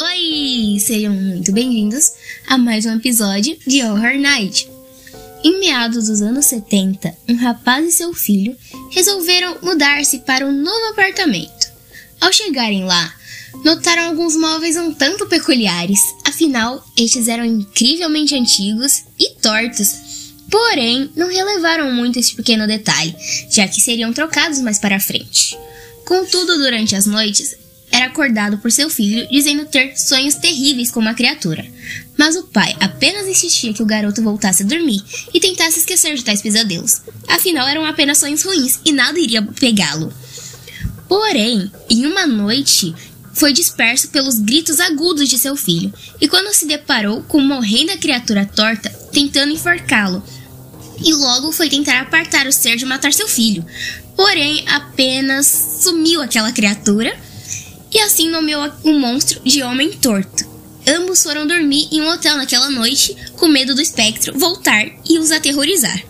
Oi! Sejam muito bem-vindos a mais um episódio de Horror Night. Em meados dos anos 70, um rapaz e seu filho resolveram mudar-se para um novo apartamento. Ao chegarem lá, notaram alguns móveis um tanto peculiares, afinal, estes eram incrivelmente antigos e tortos. Porém, não relevaram muito esse pequeno detalhe, já que seriam trocados mais para frente. Contudo, durante as noites, era acordado por seu filho dizendo ter sonhos terríveis com uma criatura. Mas o pai apenas insistia que o garoto voltasse a dormir e tentasse esquecer de tais pesadelos. Afinal, eram apenas sonhos ruins e nada iria pegá-lo. Porém, em uma noite, foi disperso pelos gritos agudos de seu filho, e quando se deparou com uma horrenda criatura torta tentando enforcá-lo, e logo foi tentar apartar o ser de matar seu filho. Porém, apenas sumiu aquela criatura e assim nomeou o monstro de Homem Torto. Ambos foram dormir em um hotel naquela noite, com medo do espectro voltar e os aterrorizar.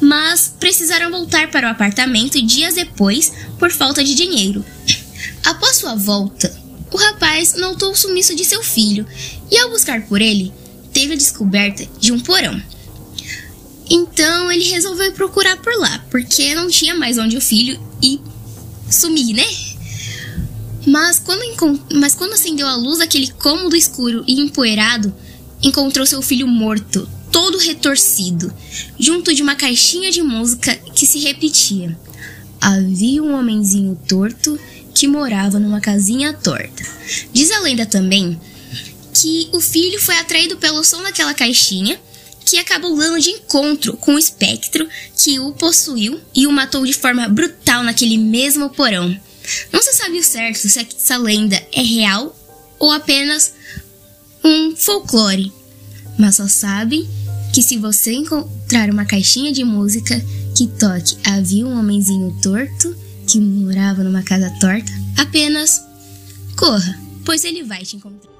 Mas precisaram voltar para o apartamento dias depois por falta de dinheiro. Após sua volta, o rapaz notou o sumiço de seu filho e, ao buscar por ele, teve a descoberta de um porão. Então ele resolveu procurar por lá, porque não tinha mais onde o filho ir sumir, né? Mas quando, mas quando acendeu a luz daquele cômodo escuro e empoeirado, encontrou seu filho morto, todo retorcido, junto de uma caixinha de música que se repetia. Havia um homenzinho torto que morava numa casinha torta. Diz a lenda também que o filho foi atraído pelo som daquela caixinha que acabou dando de encontro com o espectro que o possuiu e o matou de forma brutal naquele mesmo porão. Não se sabe o certo se essa lenda é real ou apenas um folclore, mas só sabe que se você encontrar uma caixinha de música que toque Havia um homenzinho torto que morava numa casa torta, apenas corra, pois ele vai te encontrar.